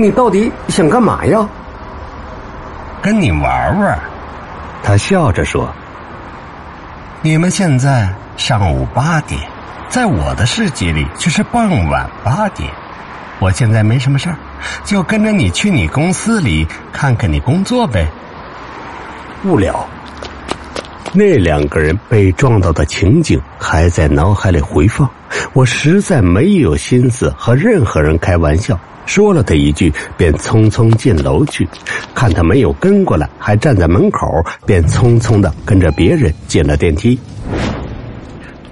你到底想干嘛呀？跟你玩玩。他笑着说：“你们现在上午八点，在我的世界里却是傍晚八点。我现在没什么事儿，就跟着你去你公司里看看你工作呗。”不了。那两个人被撞到的情景还在脑海里回放，我实在没有心思和任何人开玩笑。说了他一句，便匆匆进楼去。看他没有跟过来，还站在门口，便匆匆的跟着别人进了电梯。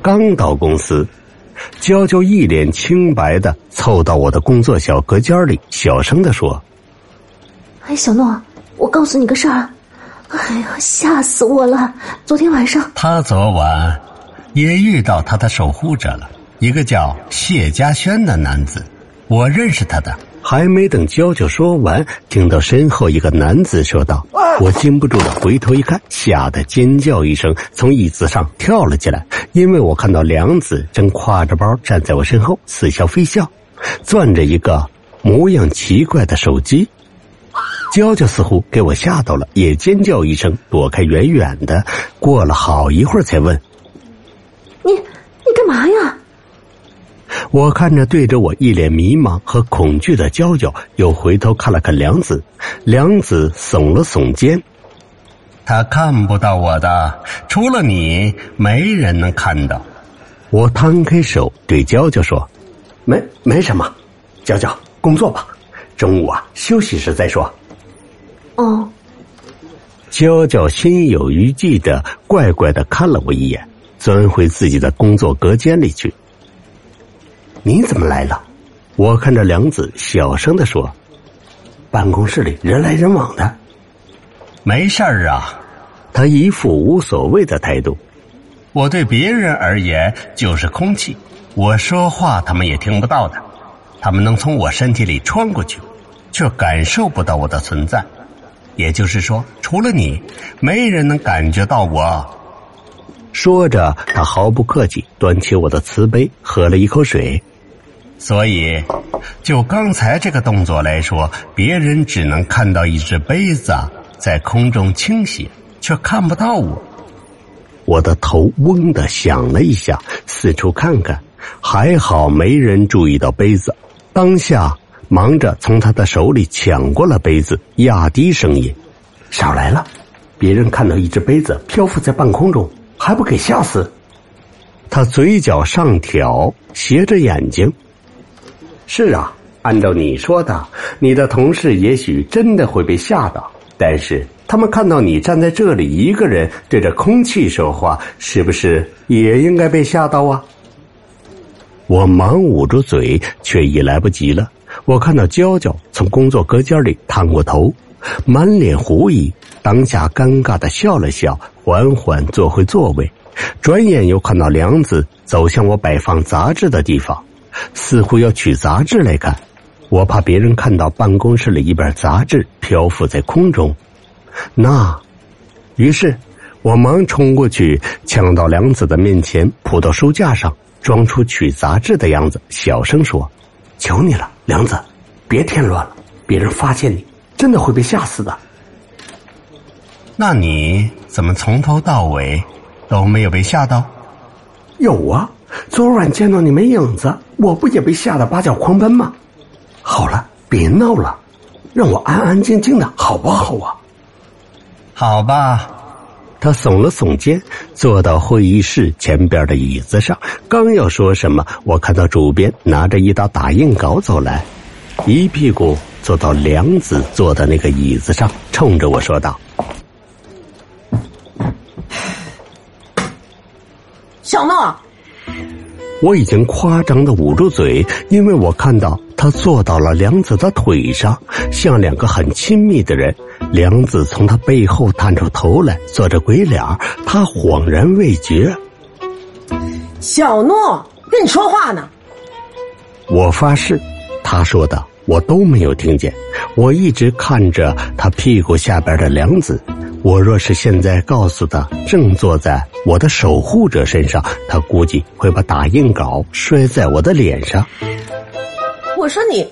刚到公司，娇娇一脸清白的凑到我的工作小隔间里，小声的说：“哎，小诺，我告诉你个事儿。哎呀，吓死我了！昨天晚上，他昨晚也遇到他的守护者了，一个叫谢家轩的男子。”我认识他的，还没等娇娇说完，听到身后一个男子说道：“我禁不住的回头一看，吓得尖叫一声，从椅子上跳了起来。因为我看到梁子正挎着包站在我身后，似笑非笑，攥着一个模样奇怪的手机。娇娇似乎给我吓到了，也尖叫一声，躲开远远的。过了好一会儿，才问：“你你干嘛呀？”我看着对着我一脸迷茫和恐惧的娇娇，又回头看了看梁子，梁子耸了耸肩，他看不到我的，除了你，没人能看到。我摊开手对娇娇说：“没没什么，娇娇工作吧，中午啊休息时再说。”哦。娇娇心有余悸的怪怪的看了我一眼，钻回自己的工作隔间里去。你怎么来了？我看着梁子，小声的说：“办公室里人来人往的，没事儿啊。”他一副无所谓的态度。我对别人而言就是空气，我说话他们也听不到的，他们能从我身体里穿过去，却感受不到我的存在。也就是说，除了你，没人能感觉到我。说着，他毫不客气，端起我的瓷杯，喝了一口水。所以，就刚才这个动作来说，别人只能看到一只杯子在空中倾斜，却看不到我。我的头嗡的响了一下，四处看看，还好没人注意到杯子。当下忙着从他的手里抢过了杯子，压低声音：“少来了！别人看到一只杯子漂浮在半空中，还不给吓死？”他嘴角上挑，斜着眼睛。是啊，按照你说的，你的同事也许真的会被吓到。但是他们看到你站在这里一个人对着空气说话，是不是也应该被吓到啊？我忙捂住嘴，却已来不及了。我看到娇娇从工作隔间里探过头，满脸狐疑，当下尴尬的笑了笑，缓缓坐回座位。转眼又看到梁子走向我摆放杂志的地方。似乎要取杂志来看，我怕别人看到办公室里一本杂志漂浮在空中，那，于是我忙冲过去，抢到梁子的面前，扑到书架上，装出取杂志的样子，小声说：“求你了，梁子，别添乱了，别人发现你，真的会被吓死的。”那你怎么从头到尾都没有被吓到？有啊。昨晚见到你没影子，我不也被吓得八脚狂奔吗？好了，别闹了，让我安安静静的好不好啊？好吧，他耸了耸肩，坐到会议室前边的椅子上，刚要说什么，我看到主编拿着一沓打印稿走来，一屁股坐到梁子坐的那个椅子上，冲着我说道：“小诺。”我已经夸张的捂住嘴，因为我看到他坐到了梁子的腿上，像两个很亲密的人。梁子从他背后探出头来，做着鬼脸他恍然未觉。小诺跟你说话呢。我发誓，他说的我都没有听见。我一直看着他屁股下边的梁子。我若是现在告诉他正坐在我的守护者身上，他估计会把打印稿摔在我的脸上。我说你，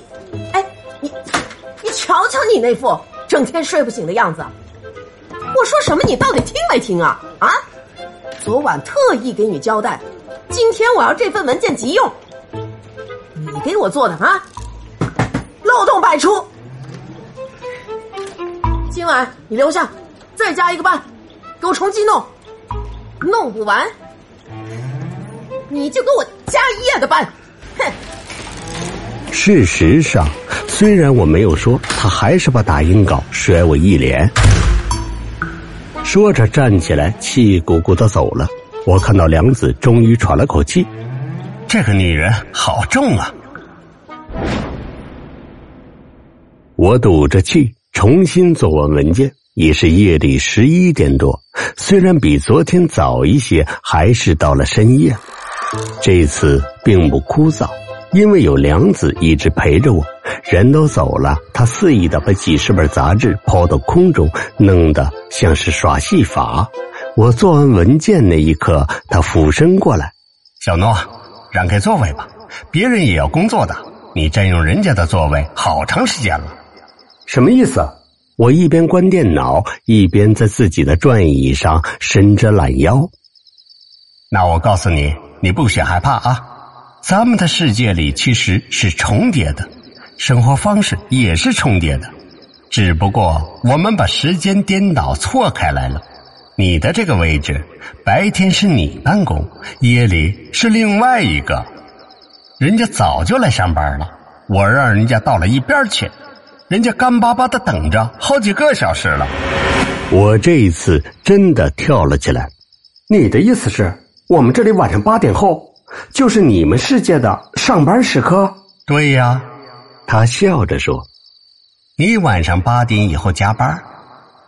哎，你你瞧瞧你那副整天睡不醒的样子，我说什么你到底听没听啊？啊！昨晚特意给你交代，今天我要这份文件急用，你给我做的啊，漏洞百出。今晚你留下，再加一个班，给我重新弄，弄不完你就给我加一夜的班。哼！事实上，虽然我没有说，他还是把打印稿甩我一脸。说着，站起来，气鼓鼓的走了。我看到梁子终于喘了口气，这个女人好重啊！我赌着气，重新做完文件。已是夜里十一点多，虽然比昨天早一些，还是到了深夜。这次并不枯燥。因为有梁子一直陪着我，人都走了，他肆意的把几十本杂志抛到空中，弄得像是耍戏法。我做完文件那一刻，他俯身过来：“小诺，让开座位吧，别人也要工作的，你占用人家的座位好长时间了。”什么意思？我一边关电脑，一边在自己的转椅上伸着懒腰。那我告诉你，你不许害怕啊！咱们的世界里其实是重叠的，生活方式也是重叠的，只不过我们把时间颠倒错开来了。你的这个位置，白天是你办公，夜里是另外一个。人家早就来上班了，我让人家到了一边去，人家干巴巴的等着好几个小时了。我这一次真的跳了起来。你的意思是我们这里晚上八点后？就是你们世界的上班时刻？对呀，他笑着说：“你晚上八点以后加班，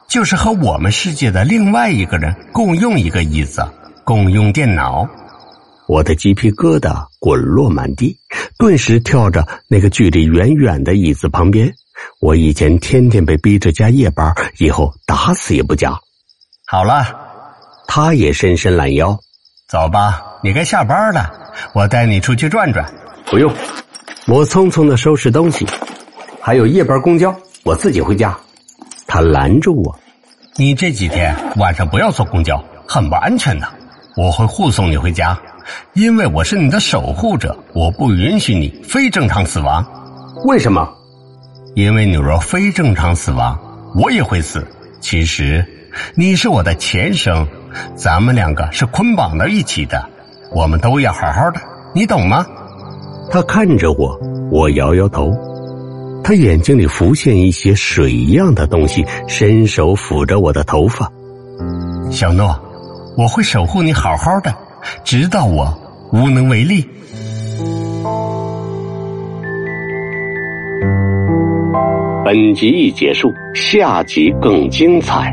就是和我们世界的另外一个人共用一个椅子，共用电脑。”我的鸡皮疙瘩滚落满地，顿时跳着那个距离远远的椅子旁边。我以前天天被逼着加夜班，以后打死也不加。好了，他也伸伸懒腰。走吧，你该下班了。我带你出去转转。不用，我匆匆的收拾东西。还有夜班公交，我自己回家。他拦住我：“你这几天晚上不要坐公交，很不安全的。我会护送你回家，因为我是你的守护者，我不允许你非正常死亡。为什么？因为你若非正常死亡，我也会死。其实，你是我的前生。”咱们两个是捆绑到一起的，我们都要好好的，你懂吗？他看着我，我摇摇头。他眼睛里浮现一些水一样的东西，伸手抚着我的头发。小诺，我会守护你好好的，直到我无能为力。本集已结束，下集更精彩。